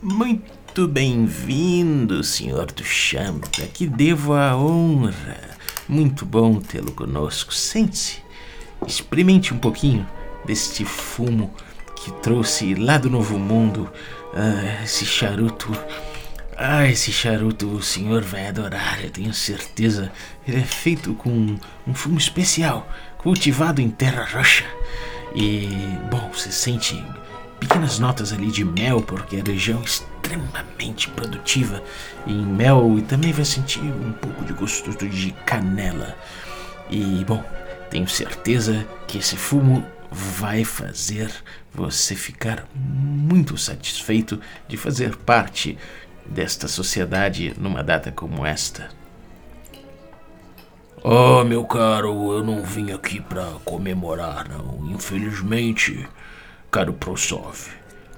Muito bem-vindo, senhor Duchamp. Que devo a honra. Muito bom tê-lo conosco. Sente-se. Experimente um pouquinho deste fumo que trouxe lá do Novo Mundo. Ah, esse charuto. Ah, esse charuto o senhor vai adorar, eu tenho certeza. Ele é feito com um fumo especial, cultivado em terra roxa. E, bom, você sente pequenas notas ali de mel, porque a região é extremamente produtiva em mel e também vai sentir um pouco de gosto de canela. E bom, tenho certeza que esse fumo vai fazer você ficar muito satisfeito de fazer parte desta sociedade numa data como esta. Oh, meu caro, eu não vim aqui para comemorar, não. Infelizmente, caro Prosov.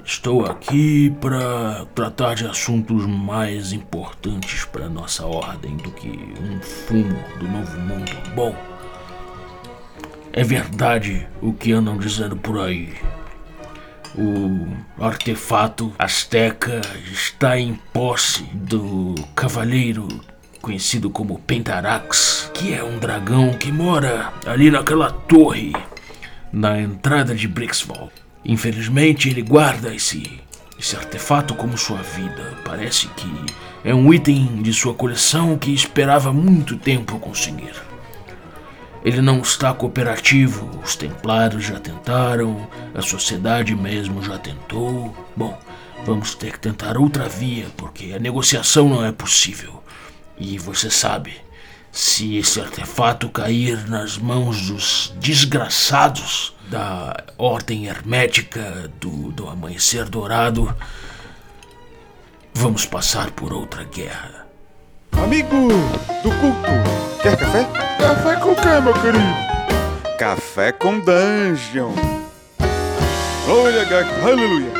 Estou aqui para tratar de assuntos mais importantes para nossa ordem do que um fumo do novo mundo. Bom, é verdade o que andam dizendo por aí. O artefato asteca está em posse do cavaleiro conhecido como Pentarax, que é um dragão que mora ali naquela torre na entrada de Brixval. Infelizmente, ele guarda esse, esse artefato como sua vida. Parece que é um item de sua coleção que esperava muito tempo conseguir. Ele não está cooperativo, os templários já tentaram, a sociedade mesmo já tentou. Bom, vamos ter que tentar outra via, porque a negociação não é possível. E você sabe, se esse artefato cair nas mãos dos desgraçados da Ordem Hermética do, do Amanhecer Dourado, vamos passar por outra guerra. Amigo do culto, quer café? Café com quê, meu querido? Café com Dungeon. Glória, aleluia.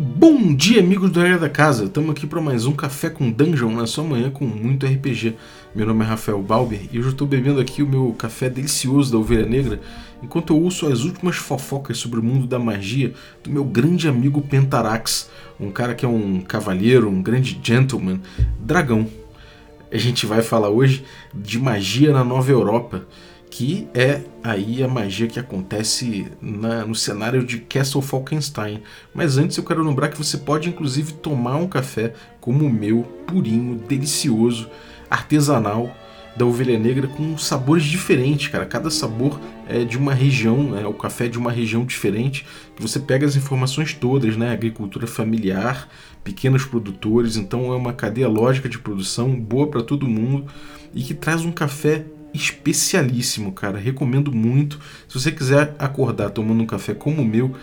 Bom dia, amigos do Área da Casa. Estamos aqui para mais um Café com Dungeon na sua manhã com muito RPG. Meu nome é Rafael Balber e eu estou bebendo aqui o meu café delicioso da Ovelha Negra enquanto eu ouço as últimas fofocas sobre o mundo da magia do meu grande amigo Pentarax, um cara que é um cavalheiro, um grande gentleman, dragão. A gente vai falar hoje de magia na Nova Europa que é aí a magia que acontece na, no cenário de Castle Falkenstein. Mas antes eu quero lembrar que você pode inclusive tomar um café como o meu, purinho, delicioso, artesanal, da ovelha negra com sabores diferentes, cara. Cada sabor é de uma região, é o café é de uma região diferente, você pega as informações todas, né? Agricultura familiar, pequenos produtores, então é uma cadeia lógica de produção boa para todo mundo e que traz um café especialíssimo, cara. Recomendo muito. Se você quiser acordar tomando um café como o meu,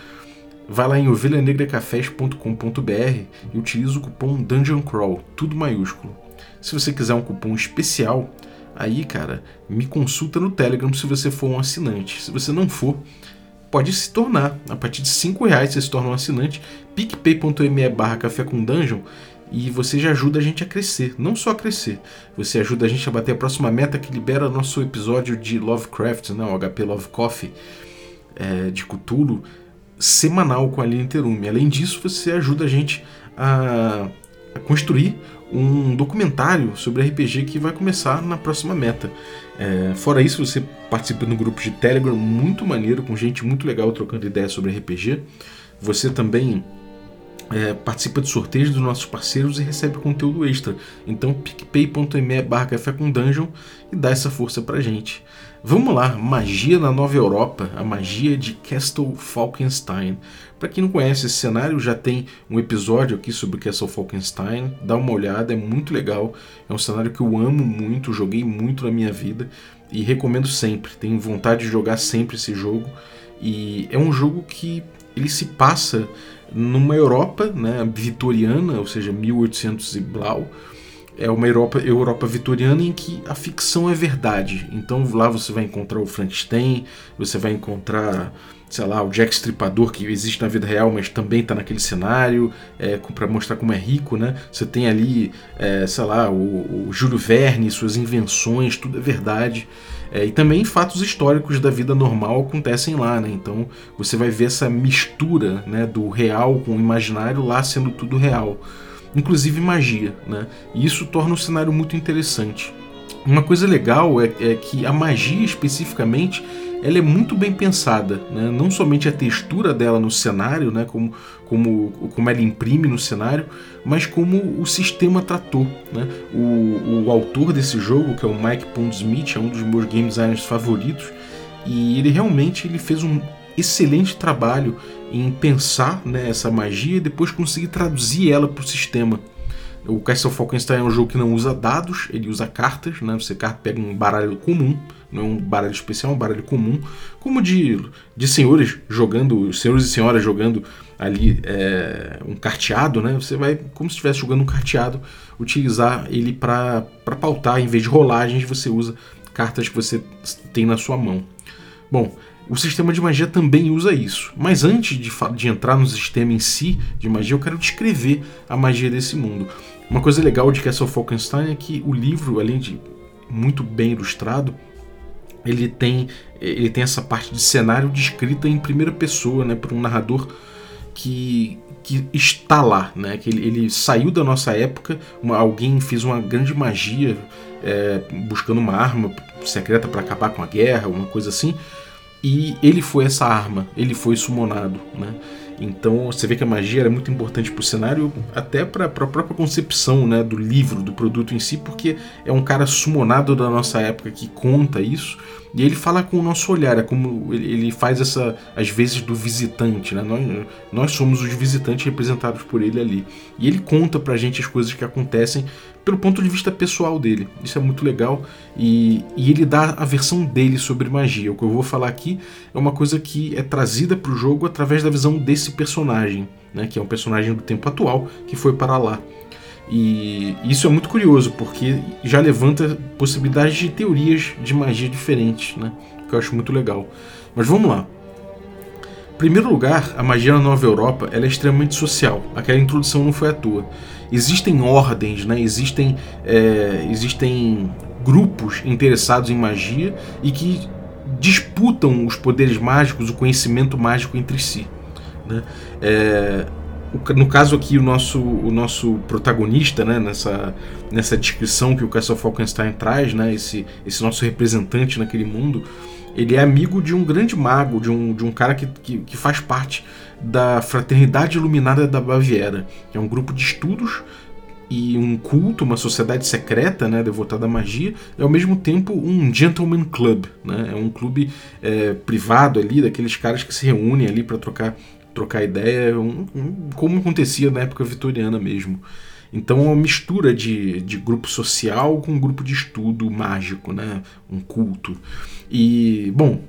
vai lá em ovelhanegracafés.com.br e utiliza o cupom Dungeon Crawl, tudo maiúsculo. Se você quiser um cupom especial, aí, cara, me consulta no Telegram se você for um assinante. Se você não for, pode se tornar. A partir de 5 reais você se torna um assinante. picpay.me barra café com dungeon e você já ajuda a gente a crescer, não só a crescer, você ajuda a gente a bater a próxima meta que libera nosso episódio de Lovecraft, né, o HP Love Coffee é, de Cthulhu, semanal com a linha Interume. Além disso, você ajuda a gente a, a, construir um documentário sobre RPG que vai começar na próxima meta. É, fora isso, você participa no grupo de Telegram muito maneiro, com gente muito legal trocando ideias sobre RPG. Você também é, participa de sorteios dos nossos parceiros e recebe conteúdo extra. Então picpay.me barra dungeon e dá essa força pra gente. Vamos lá, magia na Nova Europa, a magia de Castle Falkenstein. Para quem não conhece esse cenário, já tem um episódio aqui sobre Castle Falkenstein. Dá uma olhada, é muito legal. É um cenário que eu amo muito, joguei muito na minha vida e recomendo sempre. Tenho vontade de jogar sempre esse jogo. E é um jogo que ele se passa numa Europa né, vitoriana, ou seja, 1800 e blau, é uma Europa, Europa vitoriana em que a ficção é verdade. Então lá você vai encontrar o Frankenstein, você vai encontrar, sei lá, o Jack Stripador que existe na vida real, mas também está naquele cenário, é, para mostrar como é rico, né? Você tem ali, é, sei lá, o, o Júlio Verne, suas invenções, tudo é verdade. É, e também fatos históricos da vida normal acontecem lá, né? Então você vai ver essa mistura né, do real com o imaginário lá sendo tudo real. Inclusive magia, né? E isso torna o cenário muito interessante. Uma coisa legal é, é que a magia especificamente ela é muito bem pensada, né? não somente a textura dela no cenário, né? como, como, como ela imprime no cenário, mas como o sistema tratou. Né? O, o autor desse jogo, que é o Mike Pondsmith, é um dos meus game designers favoritos, e ele realmente ele fez um excelente trabalho em pensar né, essa magia e depois conseguir traduzir ela para o sistema. O Castle Falkenstein é um jogo que não usa dados, ele usa cartas, né? Você pega um baralho comum, não é um baralho especial, é um baralho comum, como de, de senhores jogando, senhores e senhoras jogando ali é, um carteado, né? Você vai, como se estivesse jogando um carteado, utilizar ele para pautar, em vez de rolagens, você usa cartas que você tem na sua mão. Bom, o sistema de magia também usa isso. Mas antes de, de, entrar no sistema em si de magia, eu quero descrever a magia desse mundo. Uma coisa legal de Castle Falkenstein é que o livro, além de muito bem ilustrado, ele tem, ele tem essa parte de cenário descrita em primeira pessoa, né, por um narrador que, que está lá, né, que ele, ele saiu da nossa época, uma, alguém fez uma grande magia é, buscando uma arma secreta para acabar com a guerra, uma coisa assim, e ele foi essa arma, ele foi sumonado, né? Então você vê que a magia era muito importante para o cenário, até para a própria concepção né, do livro, do produto em si, porque é um cara sumonado da nossa época que conta isso e ele fala com o nosso olhar, é como ele faz essa, às vezes, do visitante, né? Nós, nós somos os visitantes representados por ele ali. E ele conta pra gente as coisas que acontecem pelo ponto de vista pessoal dele. Isso é muito legal. E, e ele dá a versão dele sobre magia. O que eu vou falar aqui é uma coisa que é trazida pro jogo através da visão desse personagem, né? Que é um personagem do tempo atual que foi para lá. E isso é muito curioso, porque já levanta possibilidades de teorias de magia diferentes, né? Que eu acho muito legal. Mas vamos lá. Em primeiro lugar, a magia na Nova Europa é extremamente social. Aquela introdução não foi à toa. Existem ordens, né? existem, é, existem grupos interessados em magia e que disputam os poderes mágicos, o conhecimento mágico entre si. Né? É, no caso aqui, o nosso, o nosso protagonista, né, nessa, nessa descrição que o Castle Falkenstein traz, né, esse, esse nosso representante naquele mundo, ele é amigo de um grande mago, de um, de um cara que, que, que faz parte da Fraternidade Iluminada da Baviera, que é um grupo de estudos e um culto, uma sociedade secreta, né, devotada à magia, e ao mesmo tempo um gentleman club, né, é um clube é, privado ali daqueles caras que se reúnem ali para trocar trocar ideia, um, um, como acontecia na época vitoriana mesmo. Então é uma mistura de, de grupo social com um grupo de estudo mágico, né? um culto. E, bom,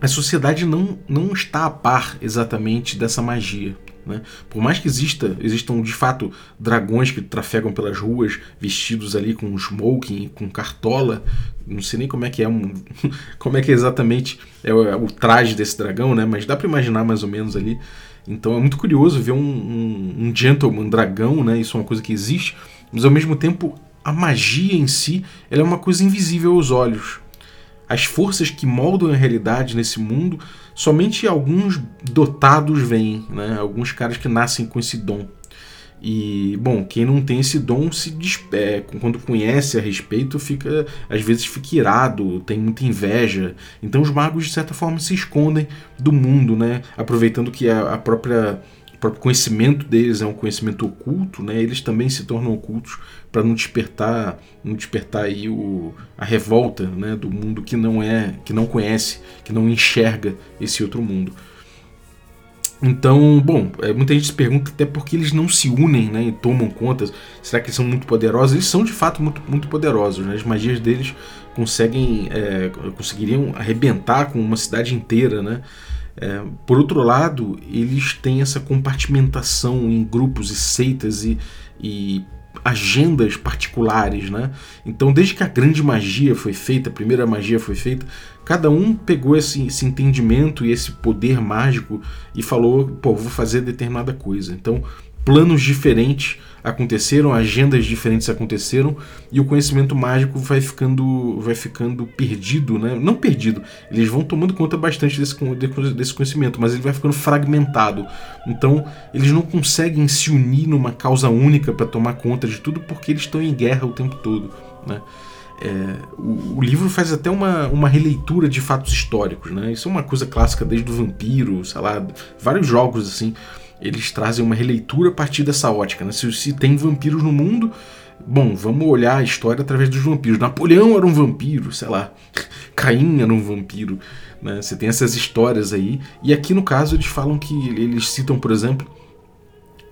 a sociedade não, não está a par exatamente dessa magia. Né? Por mais que exista, existam de fato dragões que trafegam pelas ruas vestidos ali com smoking, com cartola, não sei nem como é que é um, como é que exatamente é o, é o, traje desse dragão, né? Mas dá para imaginar mais ou menos ali. Então é muito curioso ver um, um, um gentleman dragão, né? Isso é uma coisa que existe, mas ao mesmo tempo a magia em si ela é uma coisa invisível aos olhos. As forças que moldam a realidade nesse mundo, somente alguns dotados veem, né? Alguns caras que nascem com esse dom. E, bom, quem não tem esse dom se é, quando conhece a respeito, fica às vezes fica irado, tem muita inveja. Então os magos de certa forma se escondem do mundo, né? Aproveitando que a, própria próprio conhecimento deles é um conhecimento oculto, né? Eles também se tornam ocultos para não despertar, não despertar aí o, a revolta, né, do mundo que não é, que não conhece, que não enxerga esse outro mundo. Então, bom, é, muita gente se pergunta até por que eles não se unem né, e tomam conta. Será que eles são muito poderosos? Eles são de fato muito, muito poderosos. Né? As magias deles conseguem, é, conseguiriam arrebentar com uma cidade inteira. Né? É, por outro lado, eles têm essa compartimentação em grupos e seitas e, e agendas particulares, né? Então, desde que a grande magia foi feita, a primeira magia foi feita, cada um pegou esse, esse entendimento e esse poder mágico e falou, pô, vou fazer determinada coisa. Então, planos diferentes aconteceram, agendas diferentes aconteceram e o conhecimento mágico vai ficando vai ficando perdido, né? Não perdido, eles vão tomando conta bastante desse, desse conhecimento, mas ele vai ficando fragmentado. Então, eles não conseguem se unir numa causa única para tomar conta de tudo porque eles estão em guerra o tempo todo, né? É, o, o, livro faz até uma, uma releitura de fatos históricos, né? Isso é uma coisa clássica desde o Vampiro, sei lá, vários jogos assim eles trazem uma releitura a partir dessa ótica. Né? Se, se tem vampiros no mundo, bom, vamos olhar a história através dos vampiros. Napoleão era um vampiro, sei lá, Caim era um vampiro. Né? Você tem essas histórias aí. E aqui no caso eles falam que eles citam, por exemplo,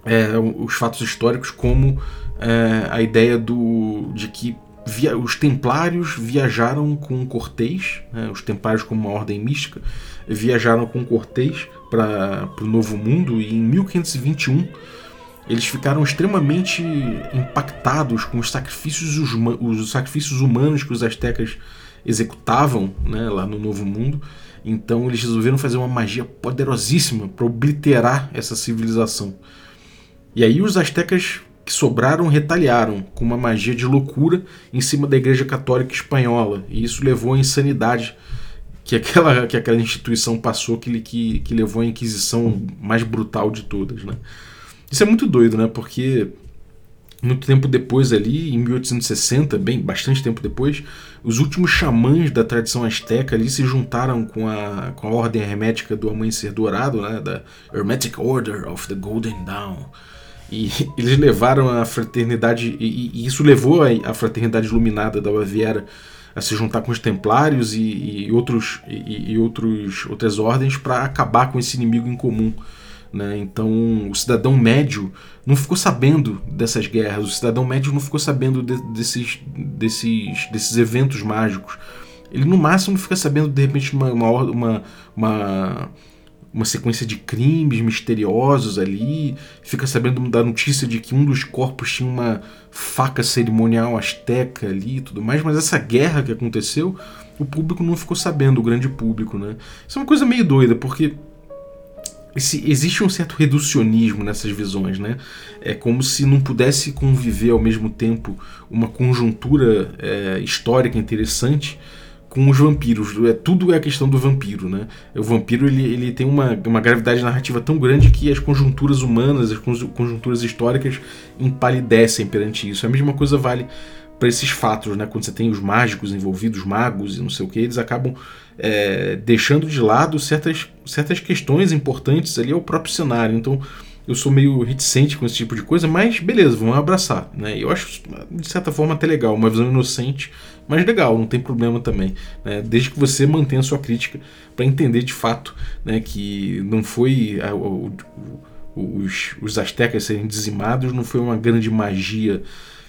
é, os fatos históricos como é, a ideia do, de que via, os templários viajaram com Cortês, né? os templários como uma ordem mística, viajaram com Cortês para o Novo Mundo e em 1521 eles ficaram extremamente impactados com os sacrifícios, os sacrifícios humanos que os astecas executavam né, lá no Novo Mundo. Então eles resolveram fazer uma magia poderosíssima para obliterar essa civilização. E aí os astecas que sobraram retaliaram com uma magia de loucura em cima da Igreja Católica Espanhola. E isso levou à insanidade que aquela, que aquela instituição passou que, que, que levou à Inquisição mais brutal de todas. Né? Isso é muito doido, né? Porque muito tempo depois ali, em 1860, bem bastante tempo depois, os últimos xamãs da tradição asteca ali se juntaram com a, com a ordem hermética do Amanhecer Dourado, né, da Hermetic Order of the Golden Dawn. E eles levaram a fraternidade, e, e isso levou a, a fraternidade iluminada da Baviera a se juntar com os Templários e, e outros, e, e, outros, outras ordens para acabar com esse inimigo em comum. Né? Então, o cidadão médio não ficou sabendo dessas guerras, o cidadão médio não ficou sabendo de, desses, desses, desses eventos mágicos. Ele, no máximo, fica sabendo, de repente, uma, uma, uma, uma uma sequência de crimes misteriosos ali, fica sabendo da notícia de que um dos corpos tinha uma faca cerimonial asteca ali e tudo mais, mas essa guerra que aconteceu, o público não ficou sabendo, o grande público, né? Isso é uma coisa meio doida, porque esse, existe um certo reducionismo nessas visões, né? É como se não pudesse conviver ao mesmo tempo uma conjuntura é, histórica interessante com os vampiros. É, tudo é a questão do vampiro, né? O vampiro ele, ele tem uma, uma gravidade narrativa tão grande que as conjunturas humanas, as conjunturas históricas empalidecem perante isso. A mesma coisa vale para esses fatos, né? Quando você tem os mágicos envolvidos, magos e não sei o que, eles acabam é, deixando de lado certas, certas questões importantes ali ao próprio cenário. Então eu sou meio reticente com esse tipo de coisa, mas beleza, vamos abraçar. Né? Eu acho, de certa forma, até legal, uma visão inocente, mas legal, não tem problema também. Né? Desde que você mantenha a sua crítica para entender de fato né, que não foi a, o, os, os astecas serem dizimados, não foi uma grande magia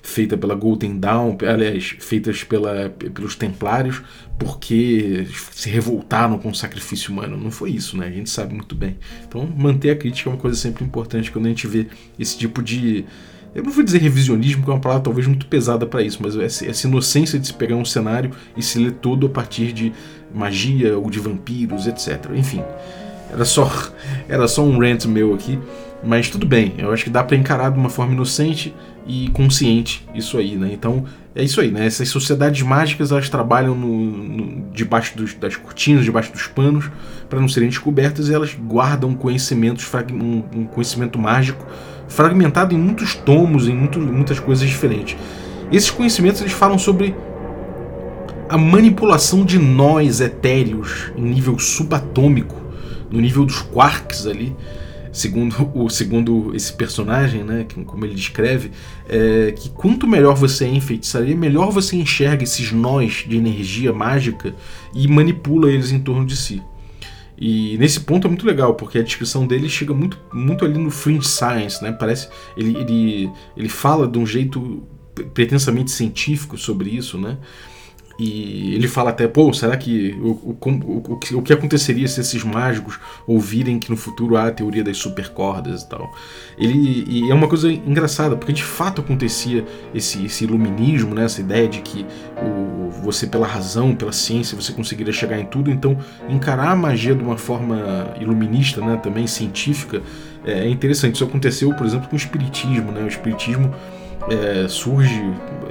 feita pela Golden Dawn, aliás, feitas pela, pelos Templários, porque se revoltaram com o sacrifício humano. Não foi isso, né? A gente sabe muito bem. Então, manter a crítica é uma coisa sempre importante quando a gente vê esse tipo de. Eu não vou dizer revisionismo, que é uma palavra talvez muito pesada para isso, mas essa inocência de se pegar um cenário e se ler todo a partir de magia ou de vampiros, etc. Enfim, era só, era só um rant meu aqui, mas tudo bem. Eu acho que dá para encarar de uma forma inocente e consciente isso aí, né? Então é isso aí, né? Essas sociedades mágicas elas trabalham no, no debaixo dos, das cortinas, debaixo dos panos, para não serem descobertas e elas guardam conhecimentos, um, um conhecimento mágico fragmentado em muitos tomos, em muito, muitas coisas diferentes. Esses conhecimentos eles falam sobre a manipulação de nós etéreos em nível subatômico, no nível dos quarks ali segundo, o, segundo esse personagem, né, como ele descreve, é que quanto melhor você é em feitiçaria, melhor você enxerga esses nós de energia mágica e manipula eles em torno de si. E nesse ponto é muito legal, porque a descrição dele chega muito, muito ali no fringe science, né? Parece ele, ele, ele fala de um jeito pretensamente científico sobre isso, né? E ele fala até, pô, será que o, o, o, o, que aconteceria se esses mágicos ouvirem que no futuro há a teoria das supercordas e tal? Ele, e é uma coisa engraçada, porque de fato acontecia esse, esse iluminismo, né, essa ideia de que o, você, pela razão, pela ciência, você conseguiria chegar em tudo, então encarar a magia de uma forma iluminista, né, também científica, é interessante. Isso aconteceu, por exemplo, com o espiritismo, né? O espiritismo é, surge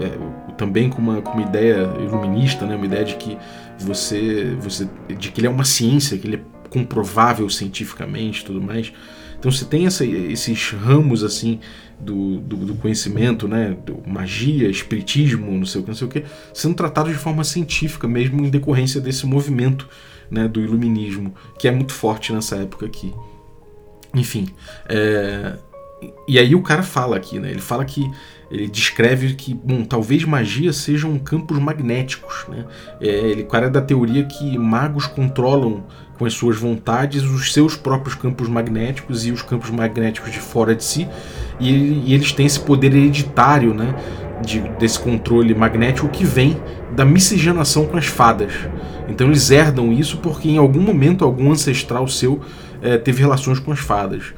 é, também com uma, com uma ideia iluminista, né? uma ideia de que você, você, de que ele é uma ciência, que ele é comprovável cientificamente, tudo mais. Então você tem essa, esses ramos assim do, do, do, conhecimento, né, do magia, espiritismo, não sei o que, não sei o que, sendo tratados de forma científica mesmo em decorrência desse movimento, né, do iluminismo que é muito forte nessa época aqui. Enfim, é, e aí o cara fala aqui, né? Ele fala que ele descreve que, bom, talvez magia sejam campos magnéticos, né? É, ele, cara é da teoria que magos controlam com as suas vontades os seus próprios campos magnéticos e os campos magnéticos de fora de si, e, e eles têm esse poder hereditário, né? De, desse controle magnético que vem da miscigenação com as fadas. Então eles herdam isso porque em algum momento algum ancestral seu é, teve relações com as fadas.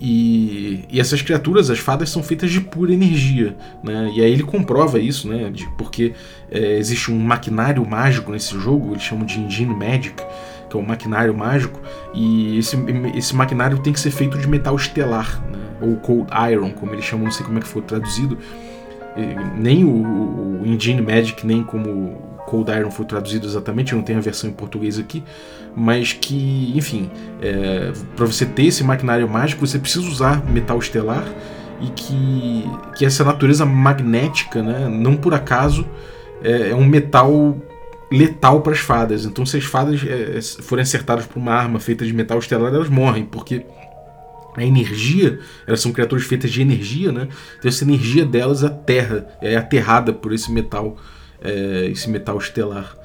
E, e, essas criaturas, as fadas, são feitas de pura energia. Né? E aí ele comprova isso, né? De, porque é, existe um maquinário mágico nesse jogo, eles chamam de Engine Magic, que é um maquinário mágico, e esse, esse maquinário tem que ser feito de metal estelar, né? ou Cold Iron, como eles chamam, não sei como é que foi traduzido. E, nem o, o Engine Magic, nem como Cold Iron foi traduzido exatamente, eu não tenho a versão em português aqui, mas que, enfim, é, para você ter esse maquinário mágico, você precisa usar metal estelar e que, que essa natureza magnética, né, não por acaso, é, é um metal letal para as fadas. Então, se as fadas é, forem acertadas por uma arma feita de metal estelar, elas morrem, porque a energia, elas são criaturas feitas de energia, né? Então essa energia delas é a terra, é aterrada por esse metal é, esse metal estelar.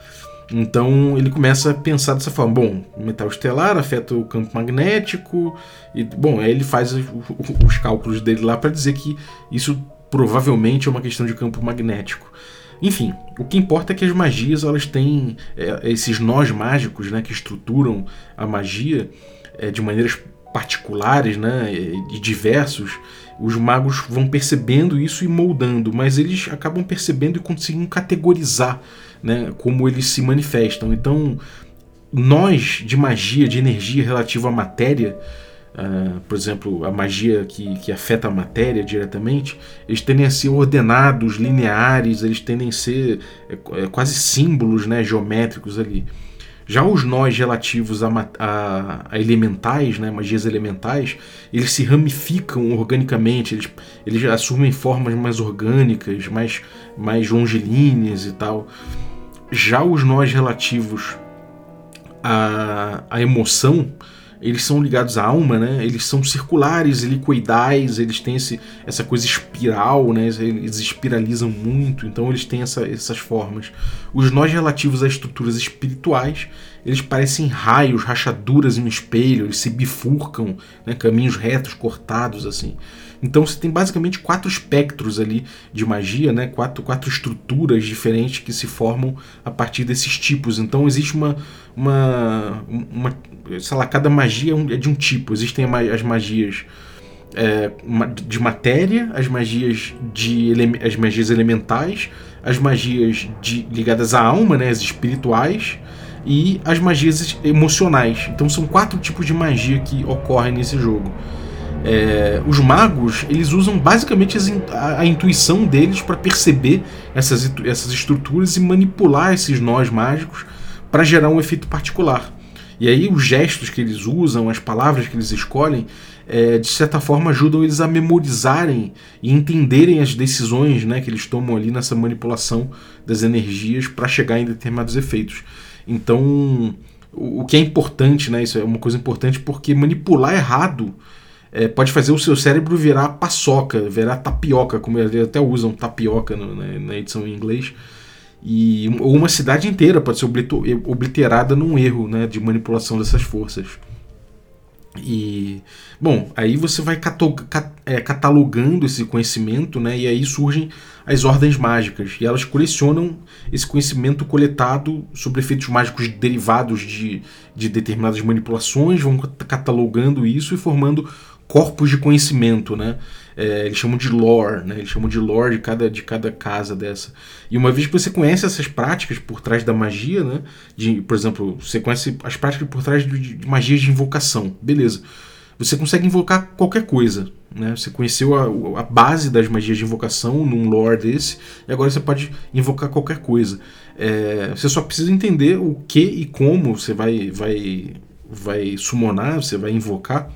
Então ele começa a pensar dessa forma: bom, metal estelar afeta o campo magnético, e bom, aí ele faz os cálculos dele lá para dizer que isso provavelmente é uma questão de campo magnético. Enfim, o que importa é que as magias elas têm é, esses nós mágicos né, que estruturam a magia é, de maneiras particulares né, e diversos os magos vão percebendo isso e moldando, mas eles acabam percebendo e conseguindo categorizar né, como eles se manifestam. Então, nós de magia, de energia relativa à matéria, uh, por exemplo, a magia que, que afeta a matéria diretamente, eles tendem a ser ordenados, lineares, eles tendem a ser é, é, quase símbolos né, geométricos ali. Já os nós relativos a, a, a, elementais, né, magias elementais, eles se ramificam organicamente, eles, eles assumem formas mais orgânicas, mais, mais longilíneas e tal. Já os nós relativos à, à emoção, eles são ligados à alma, né? Eles são circulares, helicoidais, eles têm esse, essa coisa espiral, né? Eles espiralizam muito, então eles têm essa, essas formas. Os nós relativos a estruturas espirituais, eles parecem raios, rachaduras em um espelho, eles se bifurcam, né? caminhos retos, cortados, assim. Então você tem basicamente quatro espectros ali de magia, né? quatro, quatro estruturas diferentes que se formam a partir desses tipos. Então existe uma, uma, uma sei lá, cada magia é, é de um tipo. Existem as magias é, de matéria, as magias de as magias elementais, as magias de, ligadas à alma, né, as espirituais e as magias emocionais. Então são quatro tipos de magia que ocorrem nesse jogo. É, os magos eles usam basicamente a, a intuição deles para perceber essas, essas estruturas e manipular esses nós mágicos para gerar um efeito particular. E aí os gestos que eles usam, as palavras que eles escolhem, é, de certa forma ajudam eles a memorizarem e entenderem as decisões né, que eles tomam ali nessa manipulação das energias para chegar em determinados efeitos. Então, o, que é importante, né, isso é uma coisa importante porque manipular errado é, pode fazer o seu cérebro virar paçoca, virar tapioca, como eles até usam tapioca no, na, na, edição em inglês. E, ou uma cidade inteira pode ser obliterada num erro né, de manipulação dessas forças. E, bom, aí você vai é, catalogando esse conhecimento, né? E aí surgem as ordens mágicas. E elas colecionam esse conhecimento coletado sobre efeitos mágicos derivados de, de determinadas manipulações, vão catalogando isso e formando corpos de conhecimento, né? É, eles chamam de lore, né? Eles chamam de lore de cada, de cada casa dessa. E uma vez que você conhece essas práticas por trás da magia, né? De, por exemplo, você conhece as práticas por trás de, de magias de invocação, beleza. Você consegue invocar qualquer coisa, né? Você conheceu a, a base das magias de invocação num lore desse, e agora você pode invocar qualquer coisa. É, você só precisa entender o que e como você vai, vai, vai summonar, você vai invocar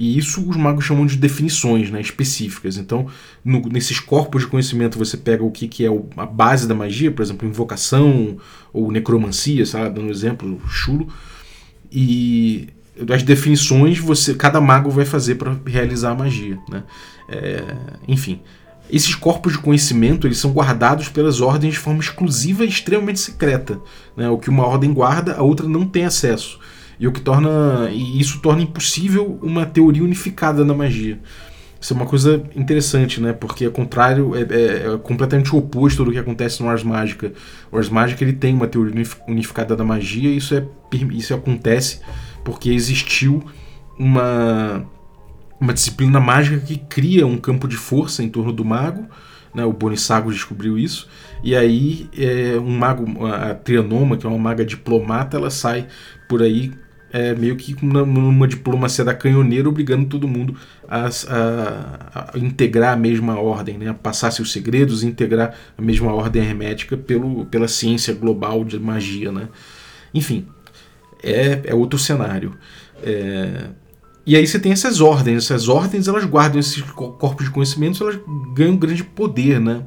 e isso os magos chamam de definições né, específicas. Então, no, nesses corpos de conhecimento, você pega o que, que é o, a base da magia, por exemplo, invocação ou necromancia, sabe? dando um exemplo, chulo. E as definições você cada mago vai fazer para realizar a magia. Né? É, enfim. Esses corpos de conhecimento eles são guardados pelas ordens de forma exclusiva e extremamente secreta. Né? O que uma ordem guarda, a outra não tem acesso. E o que torna. E isso torna impossível uma teoria unificada da magia. Isso é uma coisa interessante, né? Porque é contrário, é, é, é completamente oposto do que acontece no Ars Mágica. O Ars Mágica ele tem uma teoria unificada da magia e isso, é, isso acontece porque existiu uma, uma disciplina mágica que cria um campo de força em torno do mago. Né? O Bonissago descobriu isso. E aí, é, um mago, a Trianoma, que é uma maga diplomata, ela sai por aí é, meio que numa diplomacia da canhoneira, obrigando todo mundo a, a, a, integrar a mesma ordem, né? a passar seus segredos integrar a mesma ordem hermética pelo, pela ciência global de magia. Né? Enfim, é, é outro cenário. É... E aí você tem essas ordens, essas ordens elas guardam esses corpos de conhecimentos, elas ganham grande poder, né?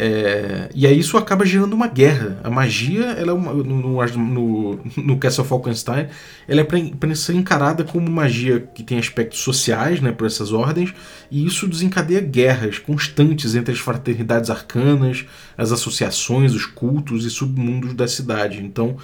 É, e aí isso acaba gerando uma guerra. A magia, ela é uma, no, no, no Castle Falkenstein, ela é para ser encarada como magia que tem aspectos sociais, né, por essas ordens, e isso desencadeia guerras constantes entre as fraternidades arcanas, as associações, os cultos e submundos da cidade. Então,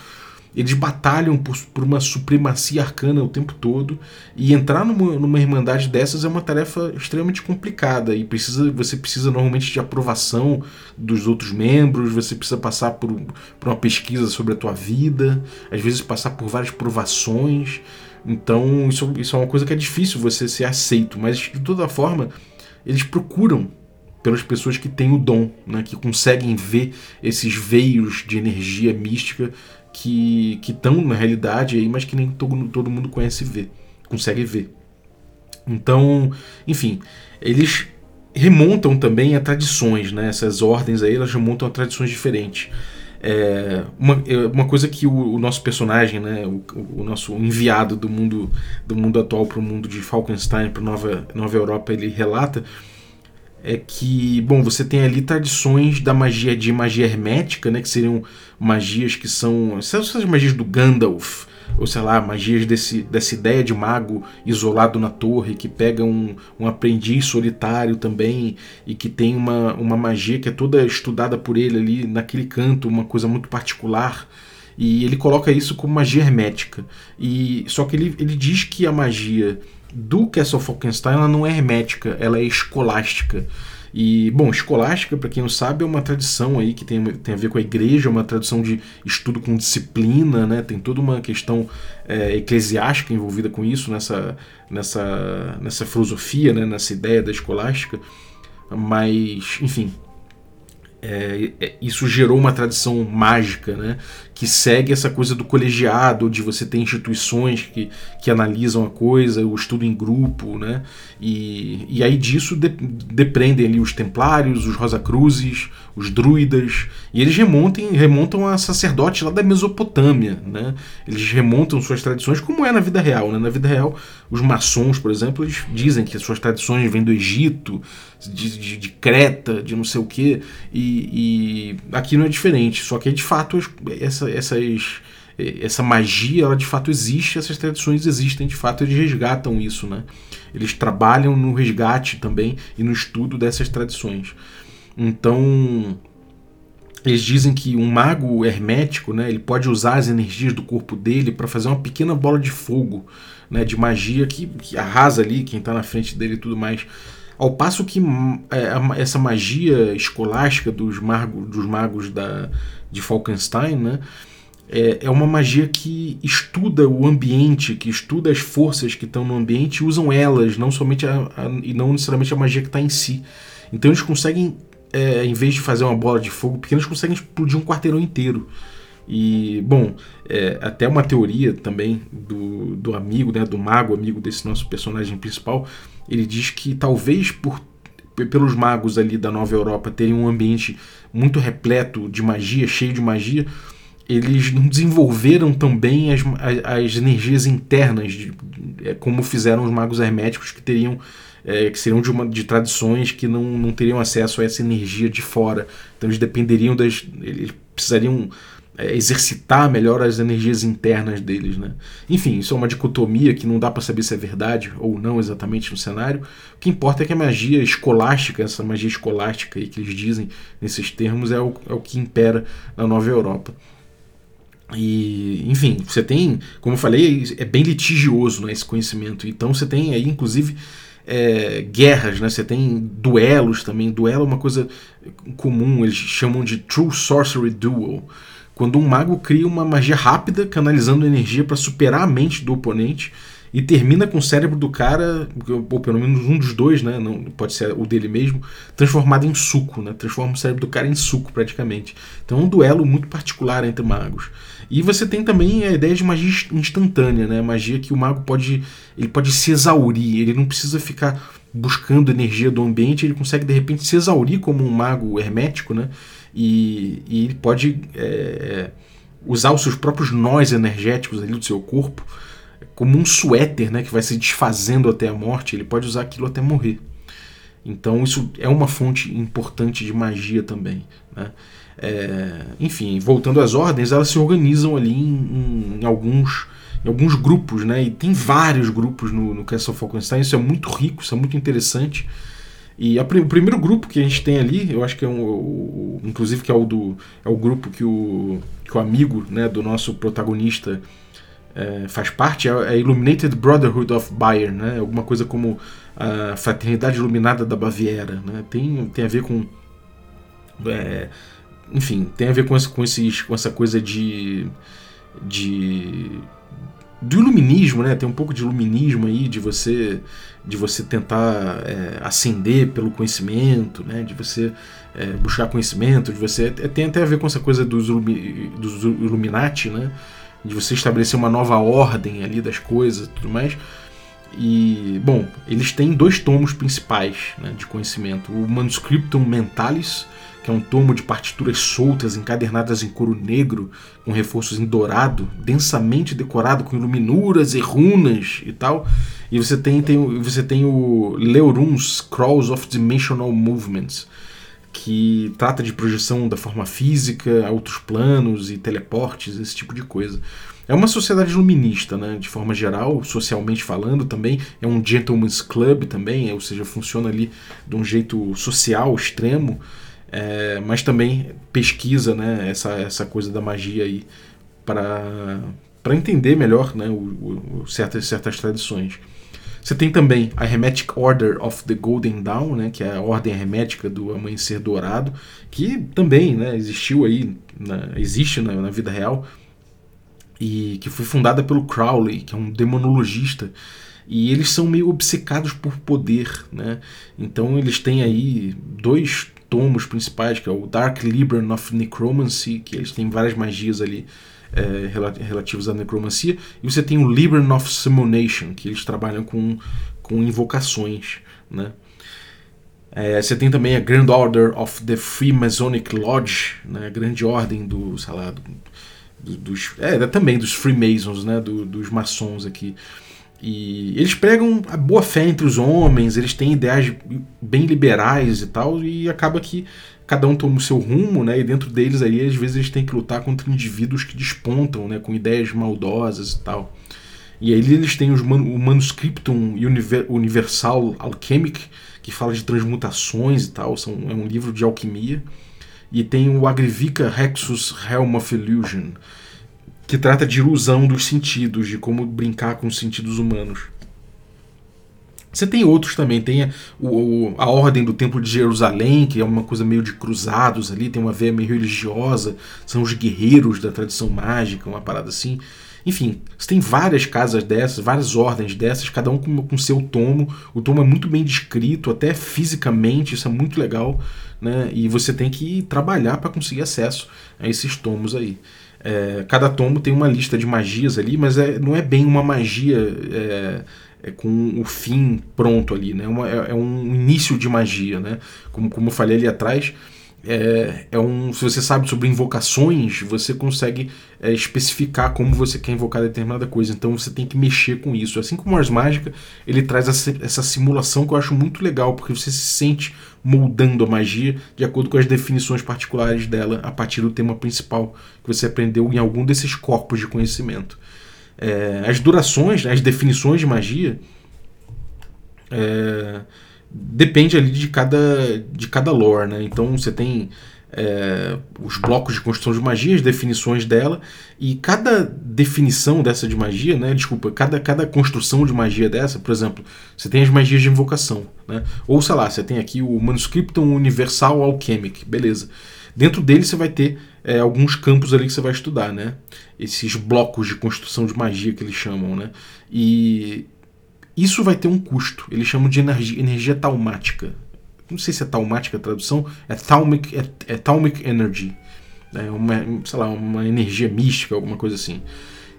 eles batalham por, por, uma supremacia arcana o tempo todo. E entrar numa, numa irmandade dessas é uma tarefa extremamente complicada. E precisa você precisa normalmente de aprovação dos outros membros, você precisa passar por, por uma pesquisa sobre a tua vida, às vezes passar por várias provações. Então isso, isso é uma coisa que é difícil você ser aceito, mas de toda forma eles procuram pelas pessoas que têm o dom, né, que conseguem ver esses veios de energia mística que estão na realidade aí, mas que nem todo, todo mundo conhece ver, consegue ver. Então, enfim, eles remontam também a tradições, né? Essas ordens aí, elas remontam a tradições diferentes. É, uma, é, uma coisa que o, o nosso personagem, né, o, o, nosso enviado do mundo do mundo atual para o mundo de Falkenstein, para Nova Nova Europa, ele relata é que, bom, você tem ali tradições da magia de magia hermética, né, que seriam magias que são essas magias do Gandalf, ou sei lá, magias desse, dessa ideia de mago isolado na torre, que pega um, um aprendiz solitário também e que tem uma, uma magia que é toda estudada por ele ali naquele canto, uma coisa muito particular. E ele coloca isso como magia hermética. E só que ele, ele diz que a magia do Castle Falkenstein ela não é hermética, ela é escolástica. E, bom, escolástica, para quem não sabe, é uma tradição aí que tem, tem a ver com a igreja, é uma tradição de estudo com disciplina, né? Tem toda uma questão é, eclesiástica envolvida com isso, nessa, nessa, nessa filosofia, né? nessa ideia da escolástica. Mas, enfim, é, é, isso gerou uma tradição mágica, né? Que segue essa coisa do colegiado, de você ter instituições que, que analisam a coisa, o estudo em grupo, né? E, e aí disso de, dependem ali os templários, os rosacruzes, os druidas, e eles remontam, remontam a sacerdotes lá da Mesopotâmia, né? Eles remontam suas tradições como é na vida real, né? Na vida real, os maçons, por exemplo, eles dizem que suas tradições vêm do Egito, de, de, de Creta, de não sei o quê, e, e aqui não é diferente, só que de fato essa essa, essas, essa magia, ela de fato existe, essas tradições existem, de fato eles resgatam isso, né? Eles trabalham no resgate também e no estudo dessas tradições. Então, eles dizem que um mago hermético, né, ele pode usar as energias do corpo dele para fazer uma pequena bola de fogo, né, de magia que, que arrasa ali quem está na frente dele e tudo mais. Ao passo que é, essa magia escolástica dos, magos, dos magos da, de Falkenstein, né, é, é uma magia que estuda o ambiente, que estuda as forças que estão no ambiente e usam elas, não somente a, a, e não necessariamente a magia que está em si. Então eles conseguem é, em vez de fazer uma bola de fogo pequena, eles conseguem explodir um quarteirão inteiro. E, bom, é, até uma teoria também do, do amigo, né, do mago amigo desse nosso personagem principal, ele diz que talvez por pelos magos ali da Nova Europa terem um ambiente muito repleto de magia, cheio de magia, eles não desenvolveram também as, as, as energias internas, de, de, é, como fizeram os magos herméticos que teriam é, que seriam de, uma, de tradições que não, não teriam acesso a essa energia de fora. Então eles dependeriam das. Eles precisariam é, exercitar melhor as energias internas deles. Né? Enfim, isso é uma dicotomia que não dá para saber se é verdade ou não exatamente no cenário. O que importa é que a magia escolástica, essa magia escolástica aí que eles dizem nesses termos, é o, é o que impera na Nova Europa. E, enfim, você tem, como eu falei, é bem litigioso né, esse conhecimento. Então você tem aí, inclusive, é, guerras, né? Você tem duelos também. Duelo é uma coisa comum, eles chamam de True Sorcery Duel. Quando um mago cria uma magia rápida, canalizando energia para superar a mente do oponente e termina com o cérebro do cara, ou pelo menos um dos dois, né? Não pode ser o dele mesmo, transformado em suco, né? Transforma o cérebro do cara em suco praticamente. Então é um duelo muito particular entre magos. E você tem também a ideia de magia instantânea, né? Magia que o mago pode, ele pode se exaurir, ele não precisa ficar buscando energia do ambiente, ele consegue de repente se exaurir como um mago hermético, né? E, e ele pode é, usar os seus próprios nós energéticos ali do seu corpo como um suéter, né? Que vai se desfazendo até a morte, ele pode usar aquilo até morrer. Então isso é uma fonte importante de magia também, né? É, enfim, voltando às ordens, elas se organizam ali em, em, alguns, em alguns grupos, né? E tem vários grupos no, no Castle Falkenstein, isso é muito rico, isso é muito interessante. E a, o primeiro grupo que a gente tem ali, eu acho que é um, o, inclusive que é o do é o grupo que o, que o amigo, né, do nosso protagonista é, faz parte, é a Illuminated Brotherhood of Bayern, né? Alguma coisa como a Fraternidade Iluminada da Baviera, né? Tem, tem a ver com é, enfim, tem a ver com, esse, com, esses, com essa coisa de. de do iluminismo, né? Tem um pouco de iluminismo aí, de você de você tentar é, ascender pelo conhecimento, né? De você é, buscar conhecimento, de você é, tem até a ver com essa coisa dos, dos Illuminati, né? De você estabelecer uma nova ordem ali das coisas, tudo mais. E bom, eles têm dois tomos principais né, de conhecimento: o Manuscriptum Mentalis que é um tomo de partituras soltas encadernadas em couro negro, com reforços em dourado, densamente decorado com iluminuras e runas e tal. E você tem, tem, você tem o Leorun's Scrolls of Dimensional Movements, que trata de projeção da forma física, outros planos e teleportes, esse tipo de coisa. É uma sociedade iluminista, né, de forma geral, socialmente falando também. É um gentleman's club também, ou seja, funciona ali de um jeito social extremo é, mas também pesquisa né, essa, essa coisa da magia aí para entender melhor né, o, o, certas, certas tradições. Você tem também a Hermetic Order of the Golden Dawn, né, que é a ordem hermética do amanhecer dourado, que também né, existiu aí, na, existe na, na, vida real, e que foi fundada pelo Crowley, que é um demonologista, e eles são meio obcecados por poder, né? Então eles têm aí dois tomos principais, que é o Dark Libran of Necromancy, que eles têm várias magias ali é, relativas à necromancia, e você tem o Libran of Summonation, que eles trabalham com, com invocações, né? É, você tem também a Grand Order of the Freemasonic Lodge, né? a grande ordem do, sei lá, do, dos, é, também dos Freemasons, né? Do, dos maçons aqui. E eles pregam a boa fé entre os homens, eles têm ideias bem liberais e tal, e acaba que cada um toma o seu rumo, né? E dentro deles aí, às vezes, eles têm que lutar contra indivíduos que despontam, né? Com ideias maldosas e tal. E aí eles têm man o Manuscriptum Universal Alchemic, que fala de transmutações e tal, são, é um livro de alquimia. e tem o Agrivica Rexus Helm of Illusion, que trata de ilusão dos sentidos, de como brincar com os sentidos humanos. Você tem outros também, tem a, o, a Ordem do Templo de Jerusalém, que é uma coisa meio de cruzados ali, tem uma veia meio religiosa, são os guerreiros da tradição mágica, uma parada assim. Enfim, você tem várias casas dessas, várias ordens dessas, cada um com, com seu tomo. O tomo é muito bem descrito, até fisicamente, isso é muito legal. Né? E você tem que trabalhar para conseguir acesso a esses tomos aí. É, cada tomo tem uma lista de magias ali, mas é, não é bem uma magia. É, é com o fim pronto ali, né? Uma, é, é, um início de magia, né? Como, como eu falei ali atrás, é, é um, se você sabe sobre invocações, você consegue é, especificar como você quer invocar determinada coisa. Então você tem que mexer com isso. Assim como Ars Mágica, ele traz essa, essa simulação que eu acho muito legal, porque você se sente moldando a magia de acordo com as definições particulares dela a partir do tema principal que você aprendeu em algum desses corpos de conhecimento. É, as durações, né, as definições de magia, é, depende ali de cada, de cada lore. Né? Então você tem é, os blocos de construção de magia, as definições dela, e cada definição dessa de magia, né, desculpa, cada, cada construção de magia dessa, por exemplo, você tem as magias de invocação, né, ou sei lá, você tem aqui o Manuscriptum Universal Alchemic, beleza. Dentro dele você vai ter é, alguns campos ali que você vai estudar, né? Esses blocos de construção de magia que eles chamam, né? E isso vai ter um custo. Eles chamam de energia, energia taumática. Não sei se é taumática a tradução. É thalmic, é, é thalmic energy. É uma, sei lá, uma energia mística, alguma coisa assim.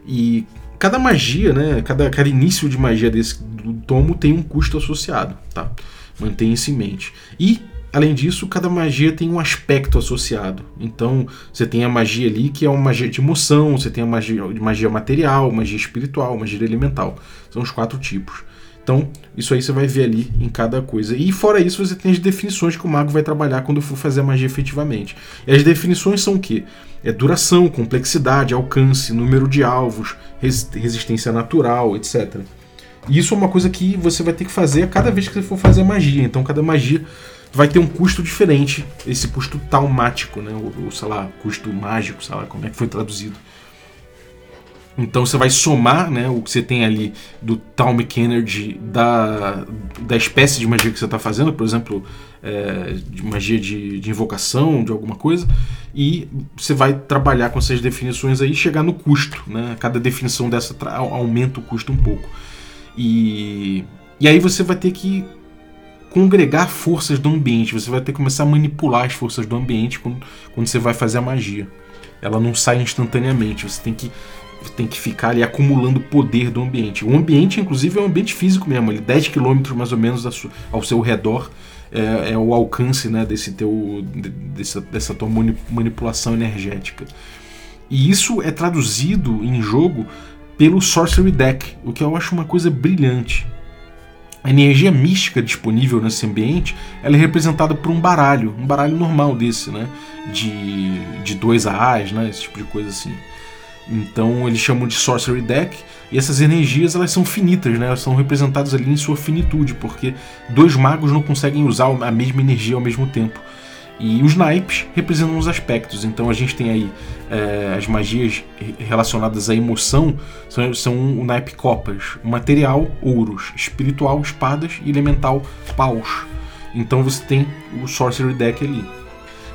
E cada magia, né? Cada, cada início de magia desse do tomo tem um custo associado, tá? Mantenha isso em mente. E Além disso, cada magia tem um aspecto associado. Então, você tem a magia ali que é uma magia de emoção, você tem a magia, magia material, magia espiritual, magia elemental. São os quatro tipos. Então, isso aí você vai ver ali em cada coisa. E fora isso, você tem as definições que o mago vai trabalhar quando for fazer a magia efetivamente. E as definições são o quê? É duração, complexidade, alcance, número de alvos, resistência natural, etc. E isso é uma coisa que você vai ter que fazer a cada vez que você for fazer magia. Então, cada magia vai ter um custo diferente, esse custo taumático, né? Ou, sei lá, custo mágico, sei lá como é que foi traduzido. Então você vai somar né, o que você tem ali do Talmic Energy da, da espécie de magia que você está fazendo, por exemplo, é, de magia de, de, invocação, de alguma coisa, e você vai trabalhar com essas definições aí e chegar no custo. Né? Cada definição dessa aumenta o custo um pouco. E, e aí você vai ter que congregar forças do ambiente. Você vai ter que começar a manipular as forças do ambiente quando, quando você vai fazer a magia. Ela não sai instantaneamente. Você tem que tem que ficar ali acumulando poder do ambiente. O ambiente, inclusive, é um ambiente físico mesmo. Ele 10 km mais ou menos ao seu redor é, é, o alcance né, desse teu, dessa, dessa tua manipulação energética. E isso é traduzido em jogo pelo Sorcery Deck, o que eu acho uma coisa brilhante. A energia mística disponível nesse ambiente ela é representada por um baralho, um baralho normal desse, né? De, de dois A's, né? Esse tipo de coisa assim. Então eles chamam de Sorcery Deck e essas energias elas são finitas, né? Elas são representadas ali em sua finitude, porque dois magos não conseguem usar a mesma energia ao mesmo tempo. E os naipes representam os aspectos. Então a gente tem aí é, as magias relacionadas à emoção, são, são o naipe copas, material, ouros, espiritual, espadas e elemental, paus. Então você tem o Sorcery Deck ali.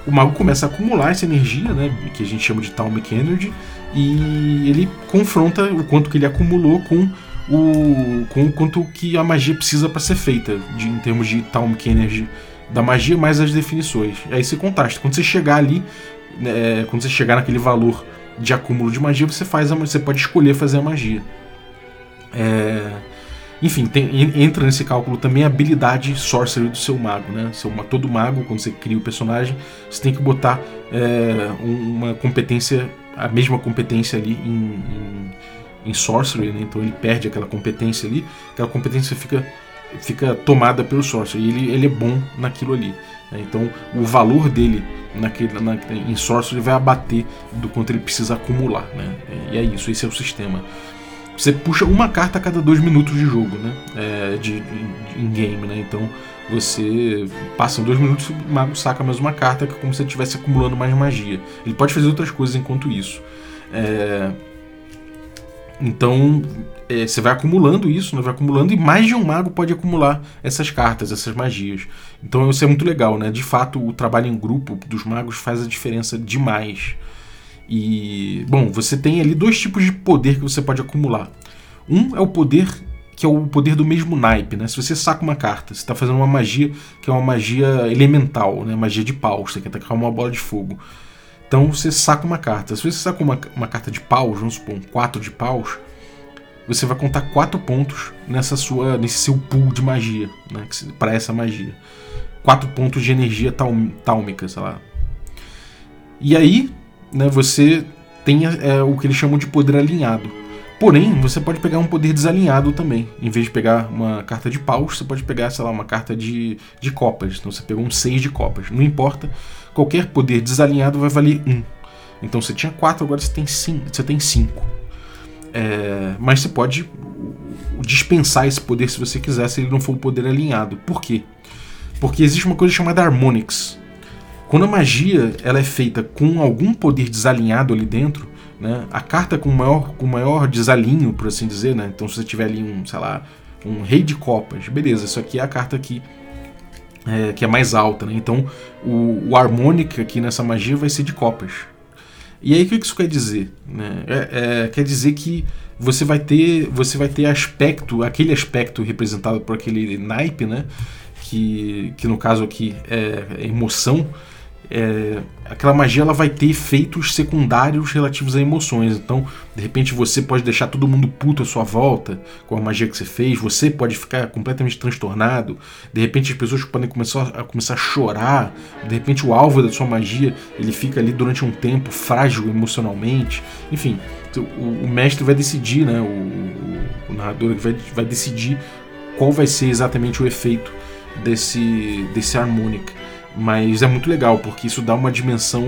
O mago começa a acumular essa energia, né, que a gente chama de Talmic Energy, e ele confronta o quanto que ele acumulou com o, com o quanto que a magia precisa para ser feita, de, em termos de Talmic Energy da magia mais as definições. Aí você contrasta. Quando você chegar ali, né, quando você chegar naquele valor de acúmulo de magia, você faz a, você pode escolher fazer a magia. É, enfim, tem, entra nesse cálculo também a habilidade sorcery do seu mago, né? Seu, todo mago, quando você cria o personagem, você tem que botar é, uma competência, a mesma competência ali em, em, em sorcery, né? Então ele perde aquela competência ali, aquela competência fica fica tomada pelo Sorcerer. E ele, ele é bom naquilo ali. Né? Então o valor dele naquele, na, em Sorcerer vai abater do quanto ele precisa acumular. Né? E é isso, esse é o sistema. você puxa uma carta a cada dois minutos de jogo, né? É, de, em game, né? Então você passa dois minutos o mago saca mais uma carta, que é como se ele estivesse acumulando mais magia. Ele pode fazer outras coisas enquanto isso. É... Então é, você vai acumulando isso, né? vai acumulando, e mais de um mago pode acumular essas cartas, essas magias. Então isso é muito legal, né? De fato, o trabalho em grupo dos magos faz a diferença demais. E, bom, você tem ali dois tipos de poder que você pode acumular. Um é o poder que é o poder do mesmo naipe, né? Se você saca uma carta, você está fazendo uma magia que é uma magia elemental, né? Magia de pau, você quer atacar uma bola de fogo. Então você saca uma carta. Se você saca uma, uma carta de paus, vamos supor, um 4 de paus, você vai contar 4 pontos nessa sua, nesse seu pool de magia, né? Para essa magia. 4 pontos de energia tálmica, sei lá. E aí, né, você tem é, o que eles chamam de poder alinhado. Porém, você pode pegar um poder desalinhado também. Em vez de pegar uma carta de paus, você pode pegar, sei lá, uma carta de, de copas. Então você pegou um 6 de copas. Não importa, qualquer poder desalinhado vai valer 1. Então você tinha 4, agora você tem 5. Você tem 5. É, mas você pode dispensar esse poder se você quiser, se ele não for um poder alinhado. Por quê? Porque existe uma coisa chamada Harmonics. Quando a magia ela é feita com algum poder desalinhado ali dentro, né? A carta com maior, com maior desalinho, por assim dizer, né? Então se você tiver ali um, sei lá, um rei de copas, beleza, isso aqui é a carta que é, que é mais alta, né? Então o, o harmônica aqui nessa magia vai ser de copas. E aí o que isso quer dizer? Né? É, é, quer dizer que você vai ter você vai ter aspecto, aquele aspecto representado por aquele naipe, né? Que, que no caso aqui é emoção, é, aquela magia ela vai ter efeitos secundários relativos a emoções. Então, de repente, você pode deixar todo mundo puto à sua volta com a magia que você fez, você pode ficar completamente transtornado. De repente, as pessoas podem começar a, começar a chorar. De repente, o alvo da sua magia ele fica ali durante um tempo frágil emocionalmente. Enfim, o, o mestre vai decidir, né? O, o, narrador vai, vai decidir qual vai ser exatamente o efeito desse, desse harmônica. Mas é muito legal, porque isso dá uma dimensão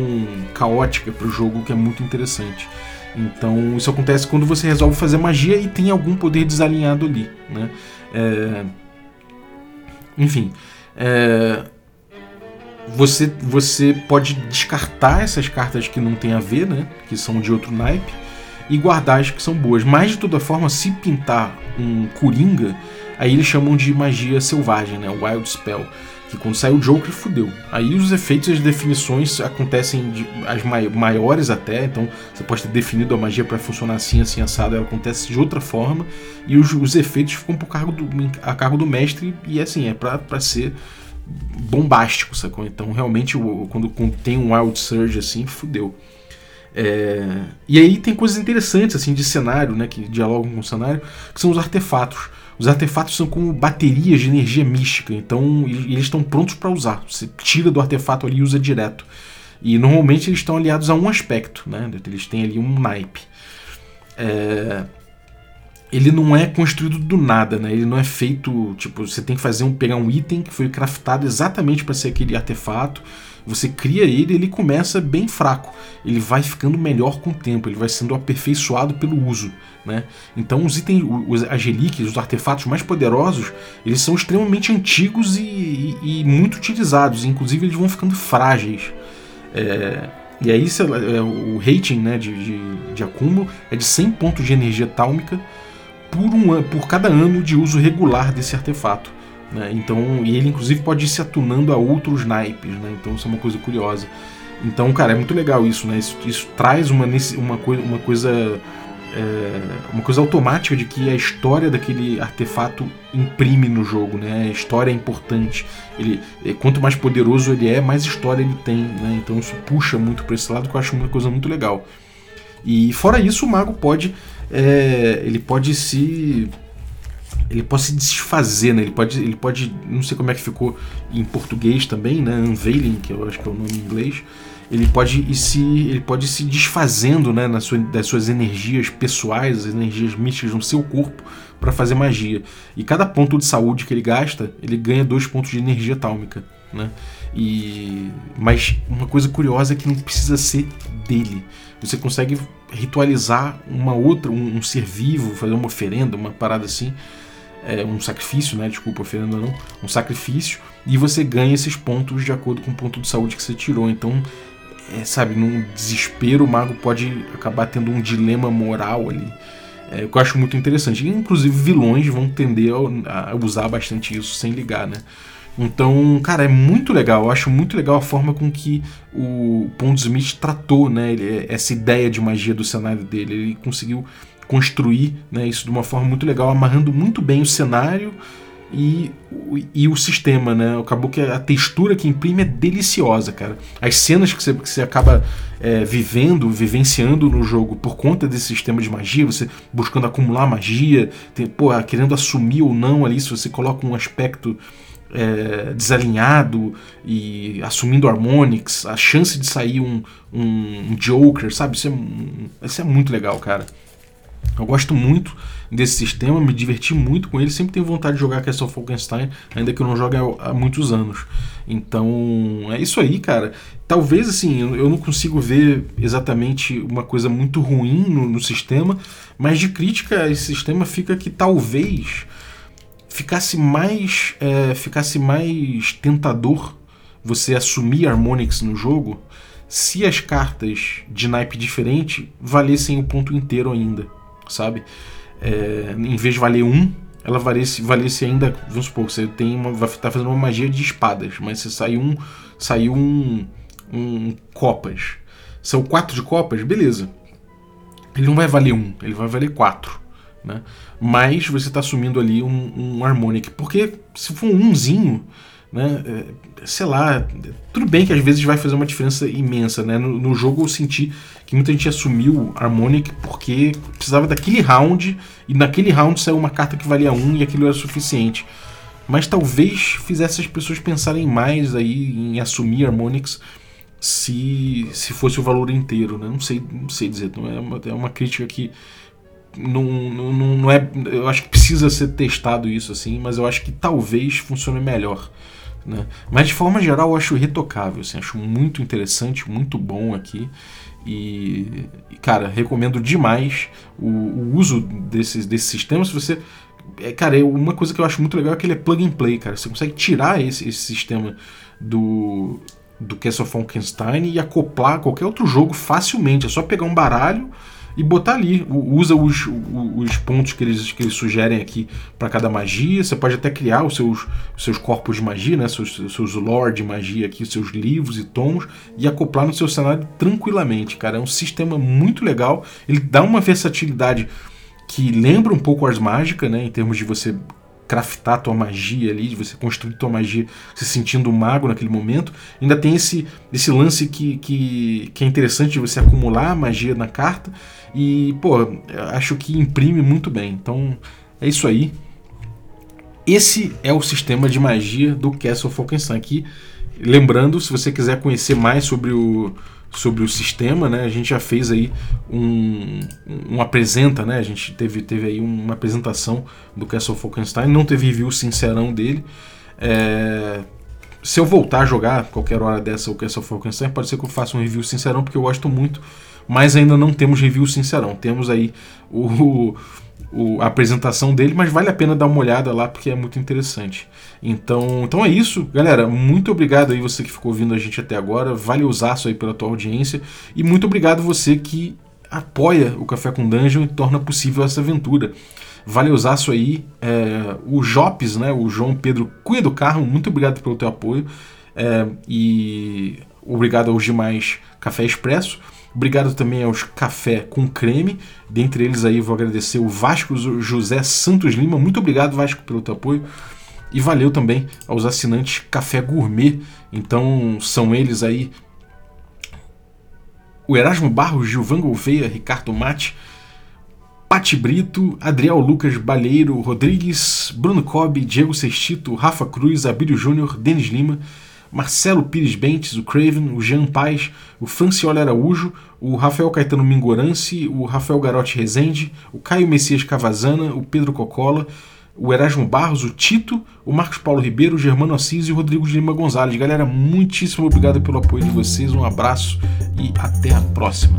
caótica para o jogo que é muito interessante. Então isso acontece quando você resolve fazer magia e tem algum poder desalinhado ali. Né? É... Enfim. É... Você, você pode descartar essas cartas que não tem a ver, né? que são de outro naipe, e guardar as que são boas. Mas de toda forma, se pintar um Coringa, aí eles chamam de magia selvagem, né? Wild Spell que quando sai o Joker fudeu. Aí os efeitos e as definições acontecem de, as mai maiores até, então você pode ter definido a magia para funcionar assim, assim, assado, ela acontece de outra forma, e os, os efeitos ficam por cargo do, a cargo do mestre, e assim, é para ser bombástico, sacou? Então realmente quando, quando tem um Wild Surge assim, fudeu. É... E aí tem coisas interessantes assim de cenário, né, que dialogam com o cenário, que são os artefatos. Os artefatos são como baterias de energia mística, então eles estão prontos para usar. Você tira do artefato ali e usa direto. E normalmente eles estão aliados a um aspecto, né? Eles têm ali um naipe. É... Ele não é construído do nada, né? Ele não é feito, tipo, você tem que fazer um pegar um item que foi craftado exatamente para ser aquele artefato você cria ele ele começa bem fraco. Ele vai ficando melhor com o tempo, ele vai sendo aperfeiçoado pelo uso. Né? Então os itens, os, as relíquias, os artefatos mais poderosos, eles são extremamente antigos e, e, e muito utilizados. Inclusive eles vão ficando frágeis. É, e aí é, o rating né, de, de, de, acúmulo é de 100 pontos de energia tálmica por, um, por cada ano de uso regular desse artefato. Né? Então, e ele inclusive pode ir se atunando a outros naipes, né? Então isso é uma coisa curiosa. Então, cara, é muito legal isso, né? Isso, isso traz uma, uma, coisa, uma coisa é, uma coisa automática de que a história daquele artefato imprime no jogo, né? A história é importante. Ele, é, quanto mais poderoso ele é, mais história ele tem, né? Então isso puxa muito para esse lado, que eu acho uma coisa muito legal. E fora isso, o mago pode é, ele pode se ele pode se desfazer, né? Ele pode, ele pode, não sei como é que ficou em português também, né? Unveiling, que eu acho que é o nome em inglês. Ele pode ir se, ele pode se desfazendo, né, sua, das suas energias pessoais, as energias místicas no seu corpo para fazer magia. E cada ponto de saúde que ele gasta, ele ganha dois pontos de energia tálmica. né? E mas uma coisa curiosa é que não precisa ser dele. Você consegue ritualizar uma outra, um, um ser vivo, fazer uma oferenda, uma parada assim, é, um sacrifício, né? Desculpa, oferenda não, um sacrifício e você ganha esses pontos de acordo com o ponto de saúde que você tirou. Então, é, sabe, num desespero o mago pode acabar tendo um dilema moral ali. É, eu acho muito interessante. E, inclusive, vilões vão tender a, a usar bastante isso sem ligar, né? Então, cara, é muito legal. Eu acho muito legal a forma com que o Pondsmith tratou, né, ele, essa ideia de magia do cenário dele. Ele conseguiu construir né, isso de uma forma muito legal, amarrando muito bem o cenário e, e o sistema, né? Acabou que a textura que imprime é deliciosa, cara. As cenas que você, que você acaba é, vivendo, vivenciando no jogo por conta desse sistema de magia, você buscando acumular magia, tem, pô, querendo assumir ou não ali, se você coloca um aspecto é, desalinhado e assumindo harmonics, a chance de sair um, um, um Joker, sabe? Isso é, isso é muito legal, cara. Eu gosto muito desse sistema, me diverti muito com ele, sempre tenho vontade de jogar Castle Falkenstein, ainda que eu não jogue há, muitos anos. Então, é isso aí, cara. Talvez, assim, eu não consigo ver exatamente uma coisa muito ruim no, no sistema, mas de crítica a esse sistema fica que talvez ficasse mais, é, ficasse mais tentador você assumir Harmonix no jogo se as cartas de naipe diferente valessem o ponto inteiro ainda sabe? É, em vez de valer um, ela valesse, valesse ainda, vamos supor, você tem uma, vai estar tá fazendo uma magia de espadas, mas você saiu um, saiu um, um copas. São quatro de copas, beleza. Ele não vai valer um, ele vai valer quatro. Né? Mas você está assumindo ali um, um harmonic. Porque se for um umzinho, né? É, sei lá, tudo bem que às vezes vai fazer uma diferença imensa, né? No, no, jogo eu senti que muita gente assumiu Harmonic porque precisava daquele round e naquele round saiu uma carta que valia 1 e aquilo era suficiente. Mas talvez fizesse as pessoas pensarem mais aí em assumir Harmonix se, se fosse o valor inteiro, né? Não sei, não sei dizer, não é uma, é uma crítica que não, não, não é. Eu acho que precisa ser testado isso assim, mas eu acho que talvez funcione melhor. Né? Mas de forma geral eu acho retocável, assim, acho muito interessante, muito bom aqui. E, cara, recomendo demais o, o uso desse, desse sistema. Se você. É, cara, uma coisa que eu acho muito legal é que ele é plug and play, cara. Você consegue tirar esse, esse sistema do, do Castle Frankenstein e acoplar qualquer outro jogo facilmente. É só pegar um baralho e botar ali. Usa os, os pontos que eles, que eles sugerem aqui para cada magia. Você pode até criar os seus, os seus corpos de magia, né? seus, seus lore de magia aqui, seus livros e tons, e acoplar no seu cenário tranquilamente, cara. É um sistema muito legal. Ele dá uma versatilidade que lembra um pouco Ars Mágica, né? Em termos de você craftar tua magia ali, de você construir tua magia se sentindo mago naquele momento. Ainda tem esse, esse lance que, que, que é interessante de você acumular magia na carta. E, pô, acho que imprime muito bem. Então, é isso aí. Esse é o sistema de magia do Castle Falkenstein. Aqui, lembrando, se você quiser conhecer mais sobre o, sobre o sistema, né? A gente já fez aí um, um apresenta, né? A gente teve, teve aí uma apresentação do Castle Falkenstein, não teve review sincerão dele. É, se eu voltar a jogar qualquer hora dessa o Castle Falkenstein, pode ser que eu faça um review sincerão, porque eu gosto muito, mas ainda não temos review sincerão. Temos aí o, o, a apresentação dele, mas vale a pena dar uma olhada lá porque é muito interessante. Então, então é isso, galera. Muito obrigado aí você que ficou ouvindo a gente até agora. Vale usaço aí pela tua audiência e muito obrigado você que apoia o Café com Dungeon e torna possível essa aventura. Vale usaço aí. É, o Jopes, né, o João Pedro Cunha do Carro, muito obrigado pelo teu apoio. É, e obrigado aos demais Café Expresso. Obrigado também aos Café com Creme. Dentre eles aí vou agradecer o Vasco José Santos Lima. Muito obrigado, Vasco, pelo teu apoio. E valeu também aos assinantes Café Gourmet. Então são eles aí o Erasmo Barros, Gilvan Gouveia, Ricardo Mate, Pati Brito, Adriel Lucas Balheiro, Rodrigues, Bruno Cobb, Diego Sextito, Rafa Cruz, Abílio Júnior, Denis Lima, Marcelo Pires Bentes, o Craven, o Jean Paz, o Francioli Araújo, o Rafael Caetano Mingorance, o Rafael Garotti Rezende, o Caio Messias Cavazana, o Pedro Cocola, o Erasmo Barros, o Tito, o Marcos Paulo Ribeiro, o Germano Assis e o Rodrigo de Lima Gonzalez. Galera, muitíssimo obrigado pelo apoio de vocês, um abraço e até a próxima.